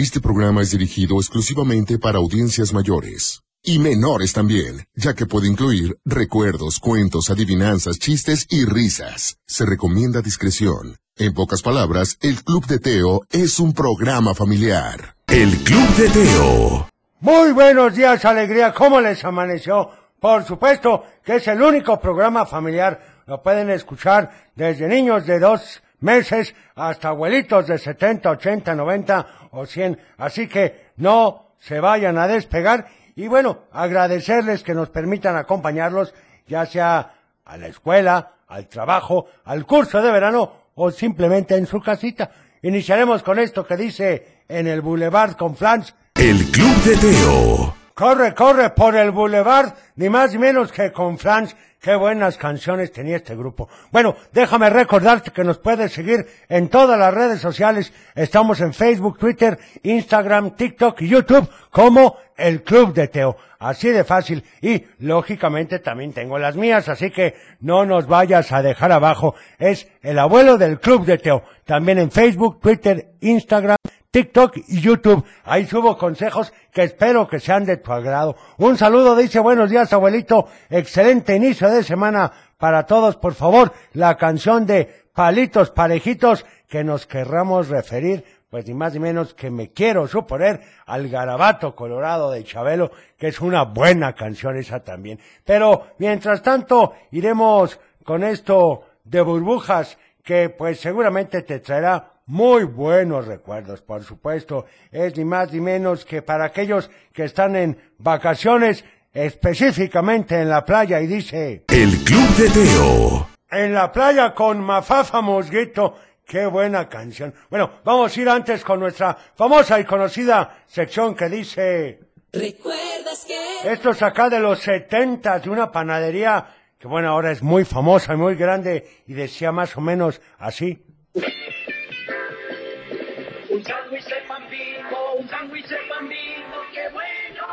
Este programa es dirigido exclusivamente para audiencias mayores. Y menores también, ya que puede incluir recuerdos, cuentos, adivinanzas, chistes y risas. Se recomienda discreción. En pocas palabras, el Club de Teo es un programa familiar. El Club de Teo. Muy buenos días, alegría. ¿Cómo les amaneció? Por supuesto que es el único programa familiar. Lo pueden escuchar desde niños de dos meses hasta abuelitos de 70, 80, 90 o 100. Así que no se vayan a despegar. Y bueno, agradecerles que nos permitan acompañarlos, ya sea a la escuela, al trabajo, al curso de verano o simplemente en su casita. Iniciaremos con esto que dice en el Boulevard con Flans. El Club de Teo. Corre, corre por el Boulevard, ni más ni menos que con Franz. Qué buenas canciones tenía este grupo. Bueno, déjame recordarte que nos puedes seguir en todas las redes sociales. Estamos en Facebook, Twitter, Instagram, TikTok y YouTube como el Club de Teo. Así de fácil. Y lógicamente también tengo las mías, así que no nos vayas a dejar abajo. Es el abuelo del Club de Teo. También en Facebook, Twitter, Instagram, TikTok y YouTube. Ahí subo consejos que espero que sean de tu agrado. Un saludo, dice buenos días, abuelito. Excelente inicio de semana para todos. Por favor, la canción de Palitos Parejitos que nos querramos referir, pues ni más ni menos que me quiero suponer al garabato colorado de Chabelo, que es una buena canción esa también. Pero mientras tanto, iremos con esto de burbujas que pues seguramente te traerá muy buenos recuerdos, por supuesto. Es ni más ni menos que para aquellos que están en vacaciones, específicamente en la playa, y dice... El Club de Teo. En la playa con Mafafa Mosguito. Qué buena canción. Bueno, vamos a ir antes con nuestra famosa y conocida sección que dice... ¿Recuerdas que? Esto es acá de los 70 de una panadería que bueno, ahora es muy famosa y muy grande y decía más o menos así. Un sándwich de pan bimbo, un sándwich de pan bimbo, qué bueno,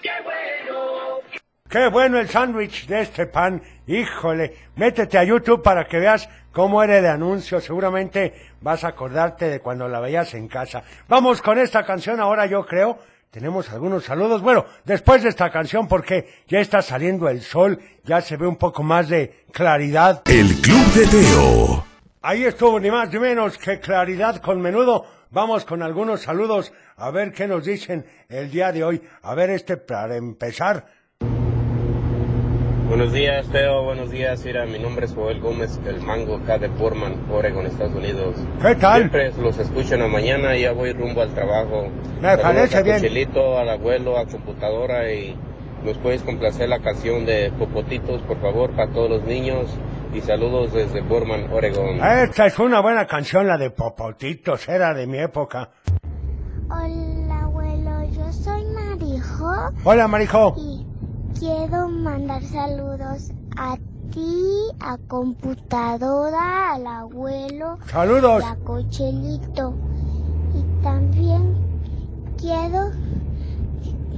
qué bueno. Qué bueno el sándwich de este pan. Híjole, métete a YouTube para que veas cómo era el anuncio. Seguramente vas a acordarte de cuando la veías en casa. Vamos con esta canción ahora, yo creo. Tenemos algunos saludos. Bueno, después de esta canción, porque ya está saliendo el sol, ya se ve un poco más de claridad. El Club de Teo. Ahí estuvo ni más ni menos que claridad con menudo. Vamos con algunos saludos a ver qué nos dicen el día de hoy. A ver este para empezar. Buenos días, Teo. Buenos días, Ira. Mi nombre es Joel Gómez, el mango acá de Portman, Oregon, Estados Unidos. ¿Qué tal? Siempre los escucho en la mañana y ya voy rumbo al trabajo. Me Saludos parece a bien. Cochelito, al abuelo, a computadora y nos puedes complacer la canción de Popotitos, por favor, para todos los niños. Y saludos desde Portman, Oregon. Esta es una buena canción, la de Popotitos, era de mi época. Hola abuelo, yo soy Marijo Hola, Marijo. y quiero mandar saludos a ti, a computadora, al abuelo, Saludos. y a Cochelito. Y también quiero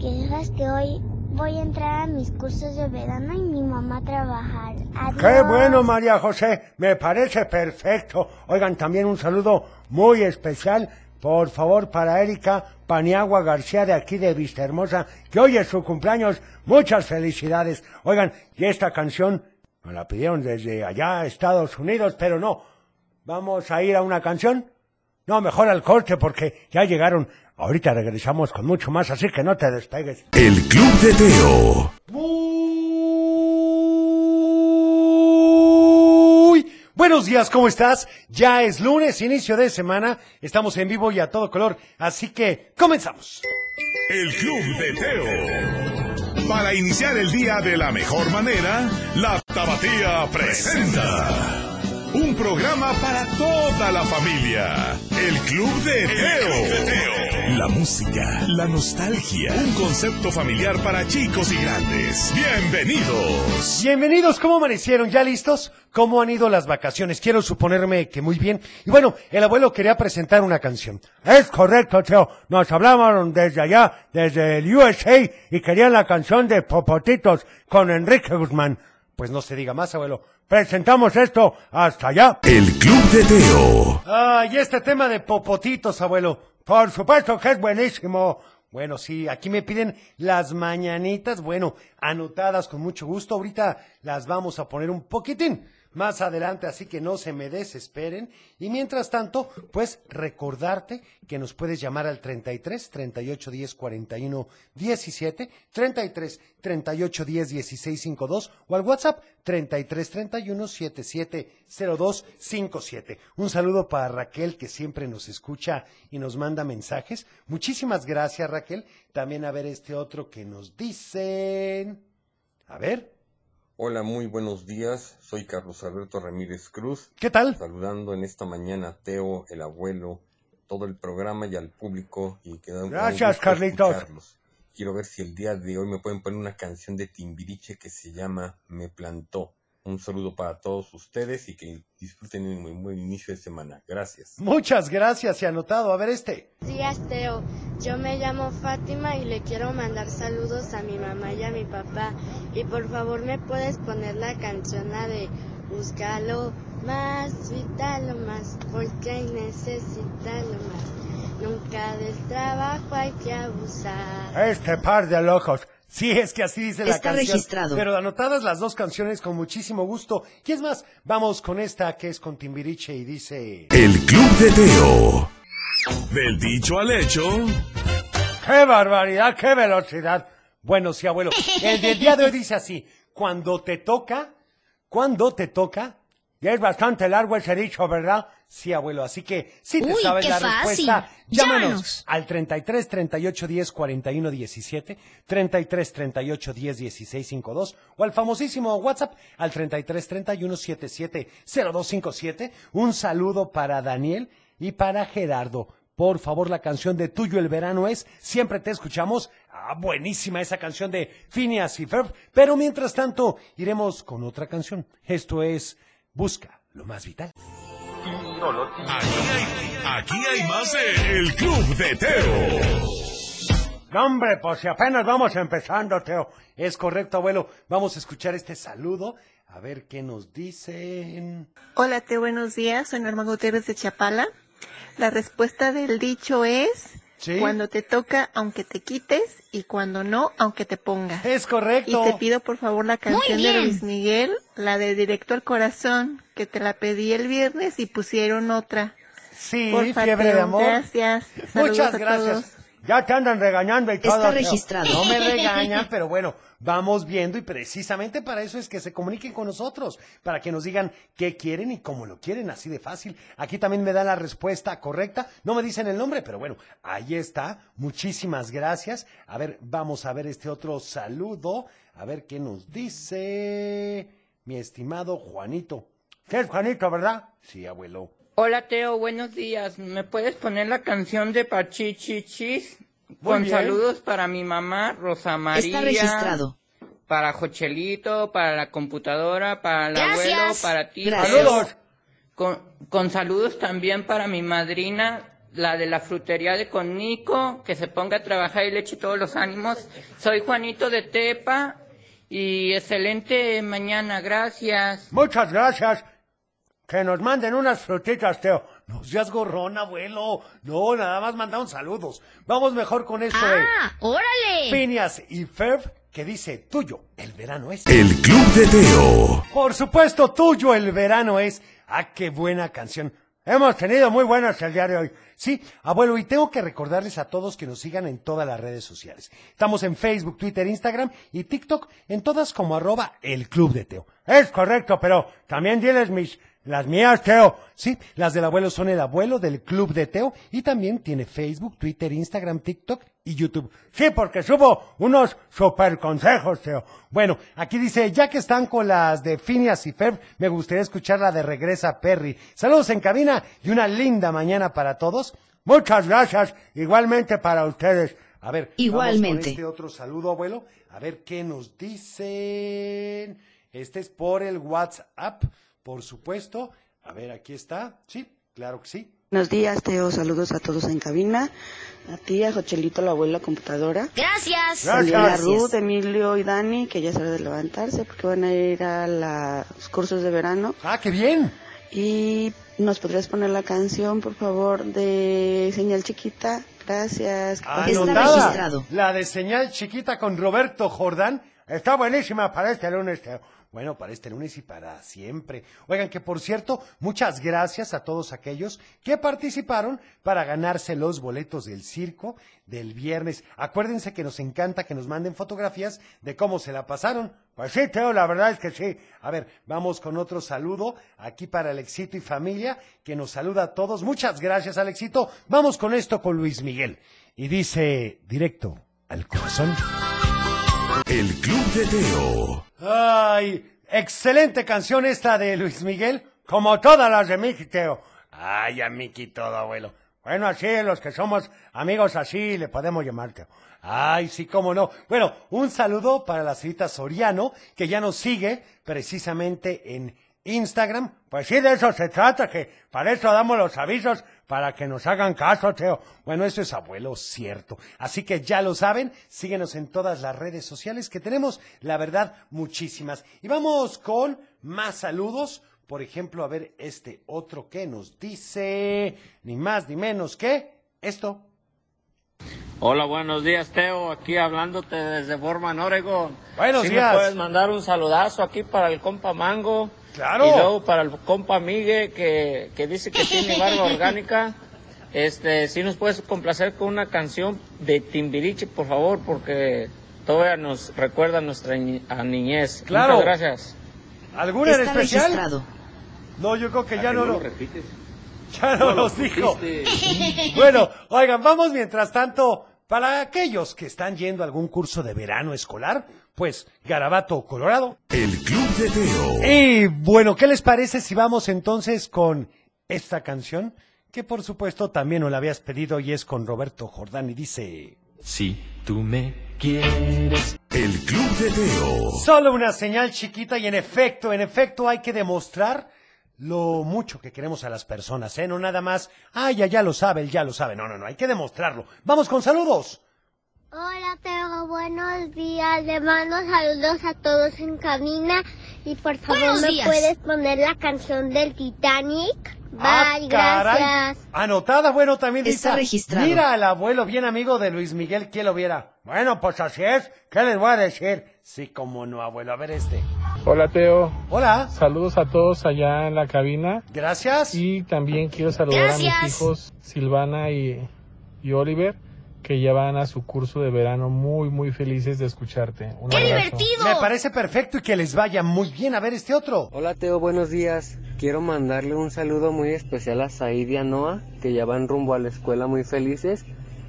que sepas que hoy voy a entrar a mis cursos de verano y mi mamá a trabajar. Qué bueno, María José. Me parece perfecto. Oigan, también un saludo muy especial, por favor, para Erika Paniagua García de aquí de Vista Hermosa, que hoy es su cumpleaños. Muchas felicidades. Oigan, y esta canción me la pidieron desde allá, Estados Unidos, pero no. Vamos a ir a una canción. No, mejor al corte porque ya llegaron. Ahorita regresamos con mucho más, así que no te despegues. El Club de Teo. Muy buenos días, ¿cómo estás? Ya es lunes, inicio de semana, estamos en vivo y a todo color, así que comenzamos. El Club de Teo. Para iniciar el día de la mejor manera, la Tabatía presenta. Un programa para toda la familia. El Club de Teo. La música, la nostalgia. Un concepto familiar para chicos y grandes. Bienvenidos. Bienvenidos, ¿cómo amanecieron? ¿Ya listos? ¿Cómo han ido las vacaciones? Quiero suponerme que muy bien. Y bueno, el abuelo quería presentar una canción. Es correcto, Teo. Nos hablaban desde allá, desde el USA, y querían la canción de Popotitos con Enrique Guzmán. Pues no se diga más, abuelo. Presentamos esto hasta allá. El Club de Teo. Ah, y este tema de popotitos, abuelo. Por supuesto que es buenísimo. Bueno, sí, aquí me piden las mañanitas, bueno, anotadas con mucho gusto. Ahorita las vamos a poner un poquitín más adelante, así que no se me desesperen. Y mientras tanto, pues recordarte que nos puedes llamar al 33 38 10 41 17, 33 38 10 16 52 o al WhatsApp 33 31 77 02 57. Un saludo para Raquel que siempre nos escucha y nos manda mensajes. Muchísimas gracias Raquel. También a ver este otro que nos dicen. A ver. Hola, muy buenos días. Soy Carlos Alberto Ramírez Cruz. ¿Qué tal? Saludando en esta mañana a Teo, el abuelo, todo el programa y al público. Y Gracias, Carlitos. escucharlos. Quiero ver si el día de hoy me pueden poner una canción de Timbiriche que se llama Me Plantó. Un saludo para todos ustedes y que disfruten un muy buen inicio de semana. Gracias. Muchas gracias y anotado. A ver este. Días, Teo. Yo me llamo Fátima y le quiero mandar saludos a mi mamá y a mi papá. Y por favor, ¿me puedes poner la canción la de Búscalo más, vitalo más, porque hay necesitarlo más. Nunca del trabajo hay que abusar. Este par de locos. Sí, es que así dice la Está canción. registrado. Pero anotadas las dos canciones con muchísimo gusto. Y es más, vamos con esta que es con Timbiriche y dice... El Club de Teo. Del dicho al hecho. ¡Qué barbaridad! ¡Qué velocidad! Bueno, sí, abuelo. El del día de hoy dice así. Cuando te toca, cuando te toca... Ya es bastante largo ese dicho, ¿verdad? Sí, abuelo. Así que, si te Uy, sabes qué la fácil. respuesta, llámanos Llámanos. al 33 38 10 41 17, 33 38 10 16 52 o al famosísimo WhatsApp al 33 31 77 0257. Un saludo para Daniel y para Gerardo. Por favor, la canción de Tuyo el Verano es Siempre te escuchamos. Ah, buenísima esa canción de Phineas y Ferb. Pero mientras tanto, iremos con otra canción. Esto es Busca lo más vital. Aquí hay, aquí hay más de El Club de Teo. No, hombre, pues si apenas vamos empezando, Teo. Es correcto, abuelo. Vamos a escuchar este saludo. A ver qué nos dicen. Hola, Teo, buenos días. Soy Norma Gutiérrez de Chapala. La respuesta del dicho es Sí. cuando te toca, aunque te quites, y cuando no, aunque te pongas. Es correcto. Y te pido por favor la canción de. Luis Miguel, la de Directo al Corazón, que te la pedí el viernes y pusieron otra. Sí, Porfa, fiebre de amor. Gracias. Saludos Muchas a gracias. Ya te andan regañando y Está todo. Teo. registrado. No me regañan, pero bueno, vamos viendo y precisamente para eso es que se comuniquen con nosotros, para que nos digan qué quieren y cómo lo quieren, así de fácil. Aquí también me dan la respuesta correcta. No me dicen el nombre, pero bueno, ahí está. Muchísimas gracias. A ver, vamos a ver este otro saludo. A ver qué nos dice mi estimado Juanito. ¿Qué es Juanito, verdad? Sí, abuelo. Hola Teo, buenos días. ¿Me puedes poner la canción de Pachichichis? Con bien. saludos para mi mamá, Rosa María. Está registrado. Para Jochelito, para la computadora, para el Gracias. abuelo, para ti. Gracias. Saludos. Con, con saludos también para mi madrina, la de la frutería de Connico, que se ponga a trabajar y le eche todos los ánimos. Soy Juanito de Tepa y excelente mañana, gracias. Muchas gracias. Que nos manden unas frutitas, Teo. No seas gorrón, abuelo. No, nada más mandaron saludos. Vamos mejor con esto ¡Ah! de ¡Órale! Phineas y Ferb, que dice tuyo, el verano es. El Club de Teo. Por supuesto, tuyo, el verano es. Ah, qué buena canción. Hemos tenido muy buenas el día de hoy. Sí, abuelo, y tengo que recordarles a todos que nos sigan en todas las redes sociales. Estamos en Facebook, Twitter, Instagram y TikTok, en todas como arroba el Club de Teo. Es correcto, pero también diles mis, las mías, Teo. Sí, las del abuelo son el abuelo del Club de Teo y también tiene Facebook, Twitter, Instagram, TikTok y YouTube. Sí, porque subo unos super consejos, Teo. Bueno, aquí dice, ya que están con las de Phineas y Ferb, me gustaría escuchar la de Regresa Perry. Saludos en cabina y una linda mañana para todos. Muchas gracias, igualmente para ustedes. A ver, vamos con Igualmente. este otro saludo, abuelo. A ver qué nos dicen. Este es por el WhatsApp, por supuesto. A ver, aquí está. Sí, claro que sí. Buenos días, Teo. Saludos a todos en cabina. A ti, a Jochelito, la abuela computadora. Gracias. También a Gracias. Ruth, Emilio y Dani, que ya hora de levantarse porque van a ir a los cursos de verano. Ah, qué bien. Y nos podrías poner la canción, por favor, de Señal Chiquita. Gracias. Anotada. La de señal chiquita con Roberto Jordán. Está buenísima para este lunes. Teo. Bueno, para este lunes y para siempre. Oigan, que por cierto, muchas gracias a todos aquellos que participaron para ganarse los boletos del circo del viernes. Acuérdense que nos encanta que nos manden fotografías de cómo se la pasaron. Pues sí, Teo, la verdad es que sí. A ver, vamos con otro saludo aquí para Alexito y familia, que nos saluda a todos. Muchas gracias, Alexito. Vamos con esto con Luis Miguel. Y dice directo al corazón. El Club de Teo. Ay, excelente canción esta de Luis Miguel, como todas las de Miki Teo. Ay, a Miki todo, abuelo. Bueno, así, los que somos amigos así, le podemos llamar Teo. Ay, sí, cómo no. Bueno, un saludo para la señorita Soriano, que ya nos sigue precisamente en Instagram. Pues sí, de eso se trata, que para eso damos los avisos, para que nos hagan caso, Teo. Bueno, eso es abuelo cierto. Así que ya lo saben, síguenos en todas las redes sociales que tenemos, la verdad, muchísimas. Y vamos con más saludos. Por ejemplo, a ver este otro que nos dice, ni más ni menos que esto. Hola, buenos días, Teo. Aquí hablándote desde Borman, Oregon. Buenos ¿Sí días. me puedes mandar un saludazo aquí para el compa Mango? Claro. Y luego para el compa Migue, que, que dice que tiene barba orgánica. Este, si nos puedes complacer con una canción de Timbiriche, por favor, porque todavía nos recuerda nuestra ni- a niñez. Claro. Muchas gracias. ¿Alguna en especial? registrado. No, yo creo que ¿A ya que no no lo... lo repites? Ya no No lo los dijo. bueno, oigan, vamos mientras tanto, para aquellos que están yendo a algún curso de verano escolar, pues Garabato, Colorado. El Club de Teo. Y bueno, ¿qué les parece si vamos entonces con esta canción? Que por supuesto también nos la habías pedido y es con Roberto Jordán y dice... Si tú me quieres. El Club de Teo. Solo una señal chiquita y en efecto, en efecto hay que demostrar lo mucho que queremos a las personas, ¿eh? No nada más, ah, ya, ya lo sabe, él ya lo sabe. No, no, no, hay que demostrarlo. Vamos con saludos. Hola, Teo, buenos días. Le mando saludos a todos en cabina. Y por favor, ¿me puedes poner la canción del Titanic? Ah, Bye, caray. gracias. Anotada, bueno, también Está dice, registrado. mira al abuelo, bien amigo de Luis Miguel, ¿quién lo viera? Bueno, pues así es, ¿qué les voy a decir? Sí, como no, abuelo, a ver este. Hola Teo. Hola. Saludos a todos allá en la cabina. Gracias. Y también quiero saludar a mis hijos Silvana y, y Oliver, que ya van a su curso de verano muy, muy felices de escucharte. Un abrazo. Me parece perfecto y que les vaya muy bien a ver este otro. Hola Teo, buenos días. Quiero mandarle un saludo muy especial a Said y a Noah, que ya van rumbo a la escuela muy felices.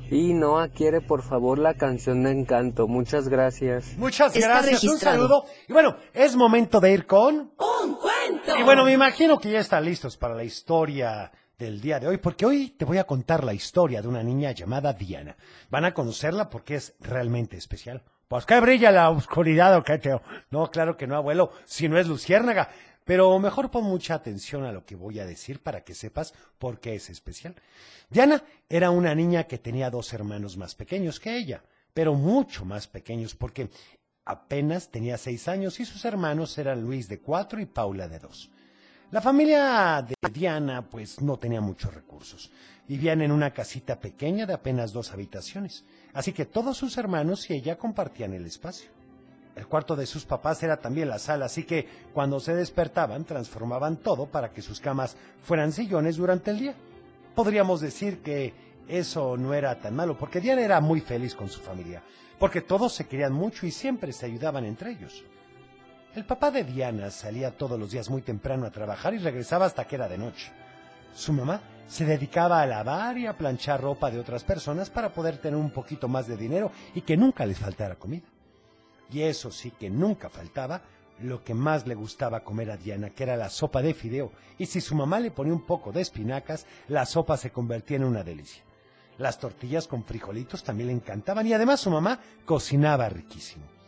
Y Noah quiere por favor la canción de Encanto. Muchas gracias. Muchas gracias, un saludo. Y bueno, es momento de ir con... ¡Un cuento! Y bueno, me imagino que ya están listos para la historia del día de hoy, porque hoy te voy a contar la historia de una niña llamada Diana. Van a conocerla porque es realmente especial. Pues que brilla la oscuridad o Teo. No, claro que no, abuelo, si no es luciérnaga. Pero mejor pon mucha atención a lo que voy a decir para que sepas por qué es especial. Diana era una niña que tenía dos hermanos más pequeños que ella, pero mucho más pequeños porque apenas tenía seis años y sus hermanos eran Luis de cuatro y Paula de dos. La familia de Diana pues no tenía muchos recursos. Vivían en una casita pequeña de apenas dos habitaciones, así que todos sus hermanos y ella compartían el espacio. El cuarto de sus papás era también la sala, así que cuando se despertaban transformaban todo para que sus camas fueran sillones durante el día. Podríamos decir que eso no era tan malo, porque Diana era muy feliz con su familia, porque todos se querían mucho y siempre se ayudaban entre ellos. El papá de Diana salía todos los días muy temprano a trabajar y regresaba hasta que era de noche. Su mamá se dedicaba a lavar y a planchar ropa de otras personas para poder tener un poquito más de dinero y que nunca les faltara comida. Y eso sí que nunca faltaba lo que más le gustaba comer a Diana, que era la sopa de fideo, y si su mamá le ponía un poco de espinacas, la sopa se convertía en una delicia. Las tortillas con frijolitos también le encantaban y además su mamá cocinaba riquísimo.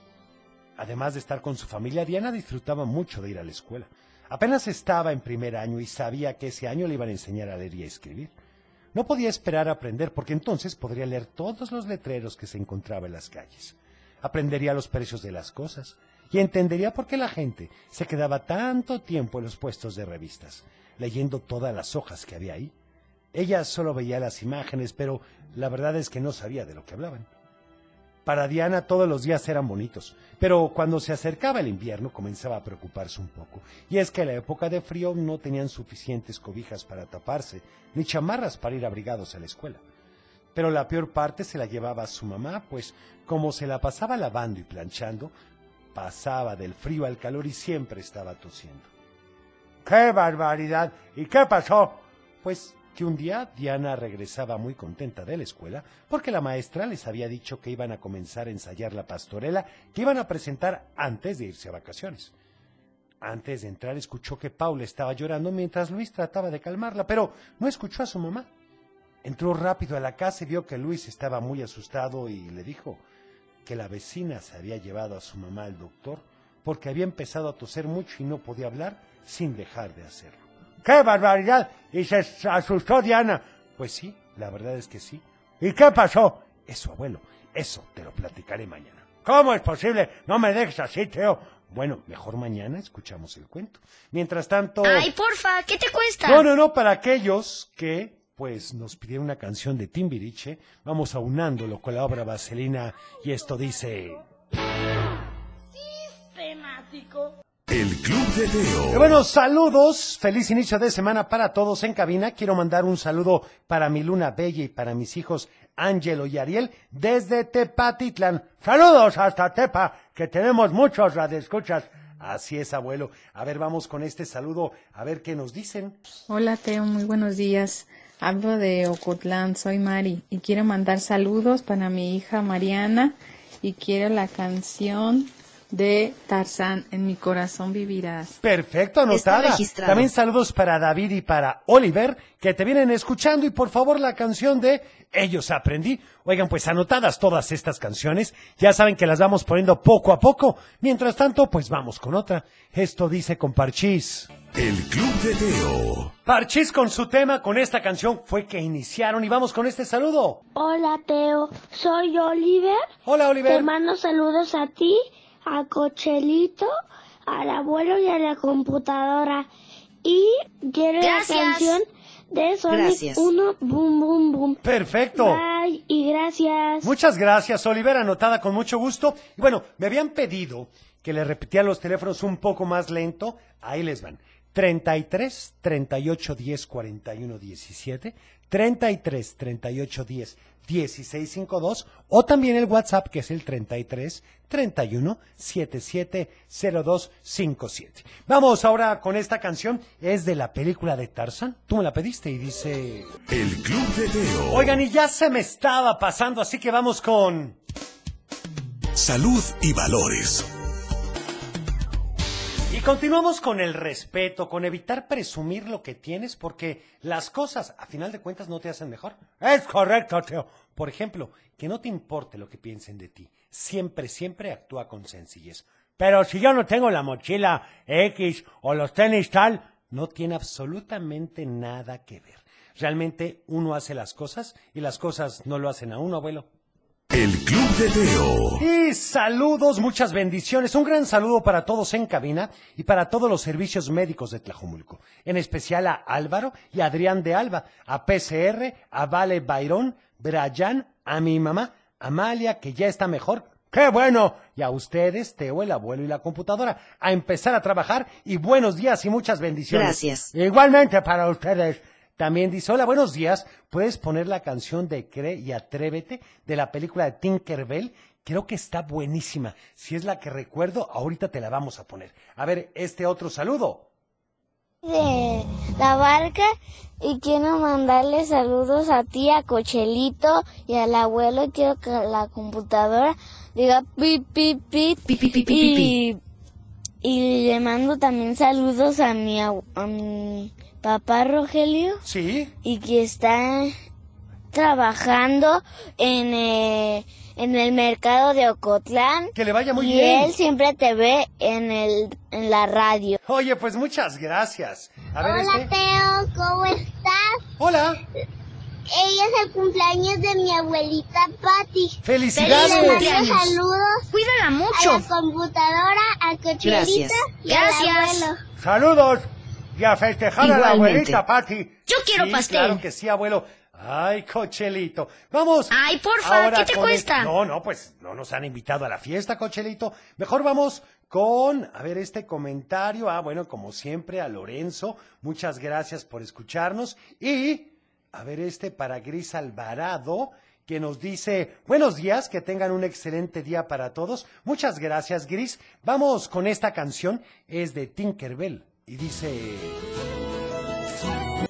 Además de estar con su familia, Diana disfrutaba mucho de ir a la escuela. Apenas estaba en primer año y sabía que ese año le iban a enseñar a leer y a escribir. No podía esperar a aprender porque entonces podría leer todos los letreros que se encontraba en las calles. Aprendería los precios de las cosas y entendería por qué la gente se quedaba tanto tiempo en los puestos de revistas. leyendo todas las hojas que había ahí. Ella solo veía las imágenes, pero la verdad es que no sabía de lo que hablaban. Para Diana todos los días eran bonitos, pero cuando se acercaba el invierno comenzaba a preocuparse un poco. Y es que en la época de frío no tenían suficientes cobijas para taparse, ni chamarras para ir abrigados a la escuela. Pero la peor parte se la llevaba a su mamá, pues como se la pasaba lavando y planchando, pasaba del frío al calor y siempre estaba tosiendo. ¡Qué barbaridad! ¿Y qué pasó? Pues que un día Diana regresaba muy contenta de la escuela porque la maestra les había dicho que iban a comenzar a ensayar la pastorela que iban a presentar antes de irse a vacaciones. Antes de entrar escuchó que Paula estaba llorando mientras Luis trataba de calmarla, pero no escuchó a su mamá. Entró rápido a la casa y vio que Luis estaba muy asustado y le dijo que la vecina se había llevado a su mamá al doctor porque había empezado a toser mucho y no podía hablar sin dejar de hacerlo. ¡Qué barbaridad! Y se asustó Diana. Pues sí, la verdad es que sí. ¿Y qué pasó? Eso, abuelo, eso te lo platicaré mañana. ¿Cómo es posible? No me dejes así, Teo. Bueno, mejor mañana escuchamos el cuento. Mientras tanto... Ay, porfa, ¿qué te cuesta? No, no, no, para aquellos que, pues, nos pidieron una canción de Timbiriche, vamos aunándolo con la obra Vaselina y esto dice... Sistemático. Club de Y Teo. bueno, saludos, feliz inicio de semana para todos en cabina. Quiero mandar un saludo para mi luna bella y para mis hijos Ángelo y Ariel desde Tepatitlán. Saludos hasta Tepa, que tenemos muchos radioescuchas. Así es, abuelo. A ver, vamos con este saludo, a ver qué nos dicen. Hola Teo, muy buenos días. Hablo de Ocotlán, soy Mari y quiero mandar saludos para mi hija Mariana y quiero la canción de Tarzán, En mi corazón vivirás. Perfecto, anotada. También saludos para David y para Oliver, que te vienen escuchando y por favor la canción de Ellos Aprendí. Oigan, pues anotadas todas estas canciones, ya saben que las vamos poniendo poco a poco. Mientras tanto, pues vamos con otra. Esto dice con Parchís. El Club de Teo. Parchís con su tema, con esta canción fue que iniciaron y vamos con este saludo. Hola Teo, soy Oliver. Hola Oliver. Te mando saludos a ti, a Cochelito, al abuelo y a la computadora. Y quiero Gracias. la canción de Sonic Gracias. 1, boom, boom, boom. Perfecto. Bye y gracias. Muchas gracias, Oliver, anotada con mucho gusto. Y bueno, me habían pedido que le repitiera los teléfonos un poco más lento. Ahí les van. 33 38 10 41 17, 33 38 10 16 52 o también el WhatsApp que es el 33 31 77 02 57. Vamos ahora con esta canción, es de la película de Tarzan. Tú me la pediste y dice El Club de Teo. Oigan, y ya se me estaba pasando, así que vamos con Salud y valores. Continuamos con el respeto, con evitar presumir lo que tienes, porque las cosas, a final de cuentas, no te hacen mejor. Es correcto, Teo. Por ejemplo, que no te importe lo que piensen de ti. Siempre, siempre actúa con sencillez. Pero si yo no tengo la mochila X o los tenis tal, No tiene absolutamente nada que ver. Realmente uno hace las cosas y las cosas no lo hacen a uno, abuelo. El Club de Teo. Y saludos, muchas bendiciones. Un gran saludo para todos en cabina y para todos los servicios médicos de Tlajomulco. En especial a Álvaro y a Adrián de Alba, a PCR, a Vale Bayrón, Brian, a mi mamá, Amalia, que ya está mejor. ¡Qué bueno! Y a ustedes, Teo, el abuelo y la computadora, a empezar a trabajar y buenos días y muchas bendiciones. Gracias. Igualmente para ustedes. También dice, hola, buenos días, ¿puedes poner la canción de Cree y Atrévete de la película de Tinkerbell? Creo que está buenísima. Si es la que recuerdo, ahorita te la vamos a poner. A ver, este otro saludo. de la barca y quiero mandarle saludos a ti, a Cochelito y al abuelo. Quiero que la computadora diga pi, pi, pi, y, y le mando también saludos a mi, a mi papá Rogelio Sí. y que está trabajando en, eh, en el mercado de Ocotlán. Que le vaya muy y bien. él siempre te ve en, el, en la radio. Oye, pues muchas gracias. A ver, Hola este. Teo, ¿cómo estás? Hola. Ella es el cumpleaños de mi abuelita Patti. ¡Felicidades! Cumpleaños! saludos Cuídala mucho. a la computadora, a Cochelito Gracias. y al Gracias. abuelo. Saludos. Y a festejar a la abuelita, Pati. Yo quiero Sí, pastel. Claro que sí, abuelo. Ay, Cochelito. Vamos. Ay, porfa, ¿qué te cuesta? No, no, pues no nos han invitado a la fiesta, Cochelito. Mejor vamos con, a ver, este comentario. Ah, bueno, como siempre, a Lorenzo. Muchas gracias por escucharnos. Y, a ver, este para Gris Alvarado, que nos dice, buenos días, que tengan un excelente día para todos. Muchas gracias, Gris. Vamos con esta canción. Es de Tinkerbell. Y dice...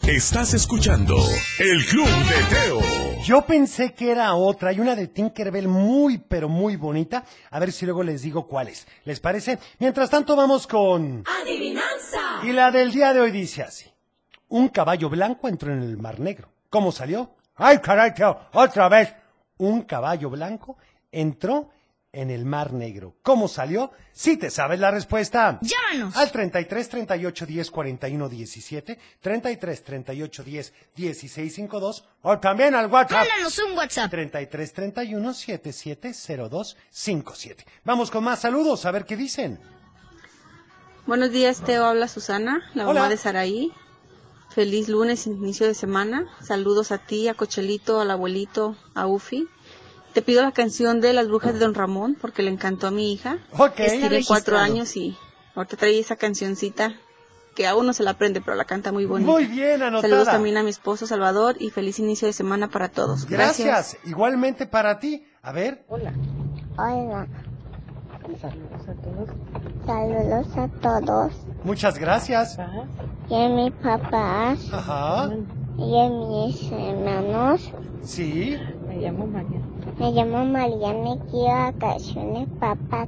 Estás escuchando El Club de Teo. Yo pensé que era otra, hay una de Tinkerbell muy, pero muy bonita. A ver si luego les digo cuál es. ¿Les parece? Mientras tanto vamos con... Adivinanza. Y la del día de hoy dice así. Un caballo blanco entró en el Mar Negro. ¿Cómo salió? ¡Ay, caray, Teo! ¡Otra vez! Un caballo blanco entró en el Mar Negro. ¿Cómo salió? Si te sabes la respuesta. Llámanos. Al 33 38 10 41 17, 33 38 10 16 52 o también al WhatsApp. Mándanos un WhatsApp. 33 31 77 02 57. Vamos con más saludos a ver qué dicen. Buenos días, Teo. Habla Susana, la Hola. mamá de Saraí. Feliz lunes, inicio de semana. Saludos a ti, a Cochelito, al abuelito, a Ufi. Te pido la canción de Las Brujas de Don Ramón porque le encantó a mi hija. Ok. Tiene cuatro años y ahorita trae esa cancioncita que aún no se la aprende, pero la canta muy bonita. Muy bien, anotada. Saludos también a mi esposo Salvador y feliz inicio de semana para todos. Gracias. Igualmente para ti. A ver. Hola. Saludos a todos. Saludos a todos. Muchas gracias. Y a mi papá. Ajá. Y a mis hermanos. Sí. Me llamo Mariana. Me llamo Mariana y quiero vacaciones, papá.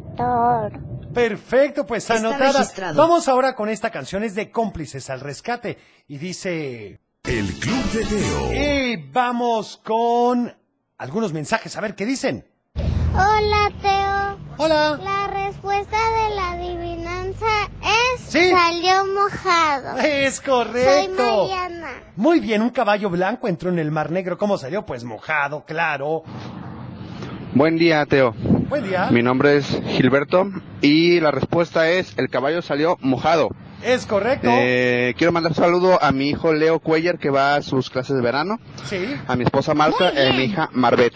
Perfecto, pues Está anotada. registrado. Vamos ahora con esta canción, es de cómplices al rescate. Y dice... El Club de Teo. Y vamos con algunos mensajes, a ver qué dicen. Hola, Teo. Hola. La respuesta de la adivinanza es Sí. salió mojado. Es Soy correcto. Mariana. Muy bien, un caballo blanco entró en el Mar Negro. ¿Cómo salió? Pues mojado, claro. Buen día, Teo. Buen día. Mi nombre es Gilberto y la respuesta es el caballo salió mojado. Es correcto. Eh, quiero mandar saludo a mi hijo Leo Cuellar que va a sus clases de verano, Sí. a mi esposa Marta y a mi hija Marbet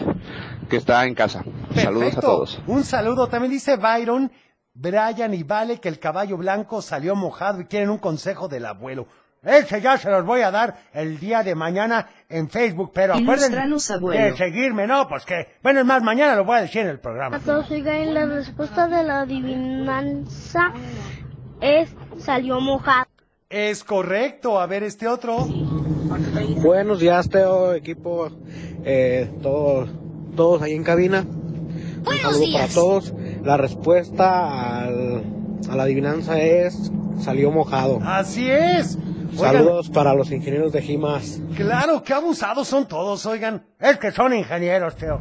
que está en casa. Saludos a todos. Un saludo. También dice Byron, Brian y Vale que el caballo blanco salió mojado y quieren un consejo del abuelo. Ese ya se los voy a dar el día de mañana en Facebook, pero acuérdense de seguirme, ¿no? Pues que, bueno, es más, mañana lo voy a decir en el programa. A todos, oigan, la respuesta de la adivinanza es salió mojado. Es correcto. A ver este otro. Buenos días, Teo, equipo, eh, todos, todos ahí en cabina. Un saludo días. para todos. La respuesta al- a la adivinanza es salió mojado. Así es. Oigan, Saludos para los ingenieros de Gimas. Claro, qué abusados son todos, oigan. Es que son ingenieros, Teo.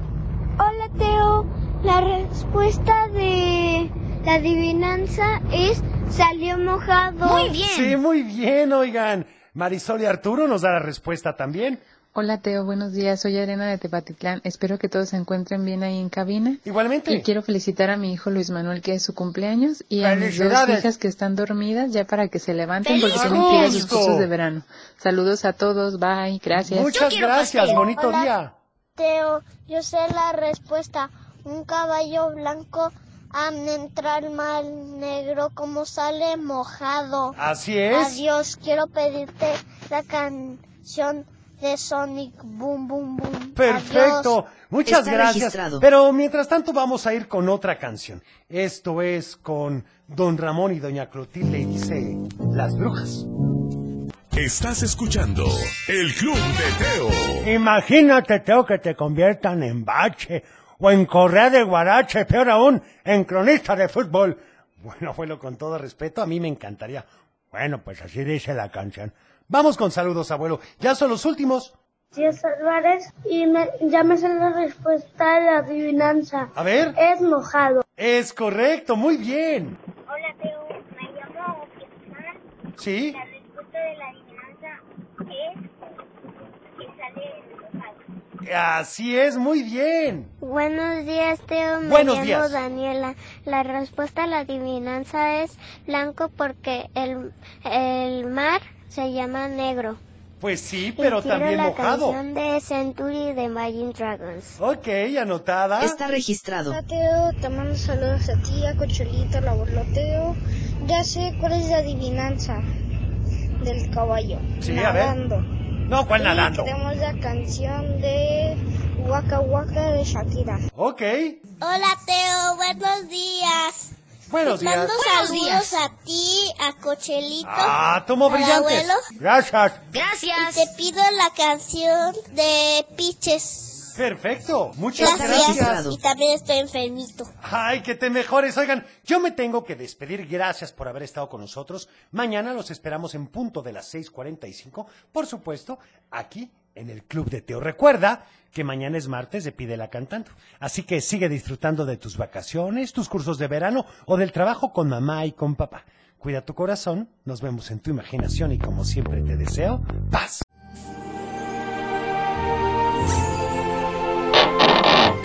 Hola, Teo. La respuesta de la adivinanza es salió mojado. Muy bien. Sí, muy bien, oigan. Marisol y Arturo nos da la respuesta también. Hola Teo, buenos días. Soy Arena de Tepatitlán. Espero que todos se encuentren bien ahí en cabina. Igualmente. Y quiero felicitar a mi hijo Luis Manuel que es su cumpleaños y a mis dos hijas que están dormidas ya para que se levanten porque ¡Feliz tienen que ir a sus cursos de verano. Saludos a todos, bye, gracias. Muchas gracias, bonito Hola. día. Teo, yo sé la respuesta. Un caballo blanco am, entra al mar negro como sale mojado. Así es. Adiós, quiero pedirte la canción de Sonic Boom Boom Boom. Perfecto. Adiós. Muchas Está gracias. registrado. Pero mientras tanto vamos a ir con otra canción. Esto es con Don Ramón y Doña Clotilde y dice Las Brujas. Estás escuchando El Club de Teo. Imagínate, Teo, que te conviertan en bache o en correa de guarache, peor aún, en cronista de fútbol. Bueno, abuelo, con todo respeto, a mí me encantaría. Bueno, pues así dice la canción. Vamos con saludos, abuelo. Ya son los últimos. Díaz Álvarez y me, ya me sé la respuesta de la adivinanza. A ver. Es mojado. Es correcto, muy bien. Hola, Teo. Me llamo Oquisán. Sí. La respuesta de la adivinanza es que sale mojado. Así es, muy bien. Buenos días, Teo. Me Buenos llamo días. Daniela. La respuesta a la adivinanza es blanco porque el, el mar se llama negro. Pues sí, Y pero quiero también la mojado. canción de Century de Imagine Dragons. Ok, anotada. registrado. Hola Teo, te mando saludos a ti, a Cochelito, al abuelo Teo. Ya sé cuál es la adivinanza del caballo. Sí, a ver. nadando. No, ¿cuál Y nadando? Queremos la canción de Waka Waka de Shakira. Ok. Hola, Teo. Buenos días. Buenos Te mando días. saludos días. a ti, a Cochelito. Ah, tomo brillantes. abuelo. Gracias. Gracias. Y te pido la canción de Piches. Perfecto. Muchas gracias. Y también estoy enfermito. Ay, que te mejores. Oigan, yo me tengo que despedir. Gracias por haber estado con nosotros. Mañana los esperamos en punto de las 6:45. Por supuesto, aquí en el Club de Teo. Recuerda que mañana es martes de Pídela Cantando. Así que sigue disfrutando de tus vacaciones, tus cursos de verano o del trabajo con mamá y con papá. Cuida tu corazón. Nos vemos en tu imaginación y como siempre te deseo paz.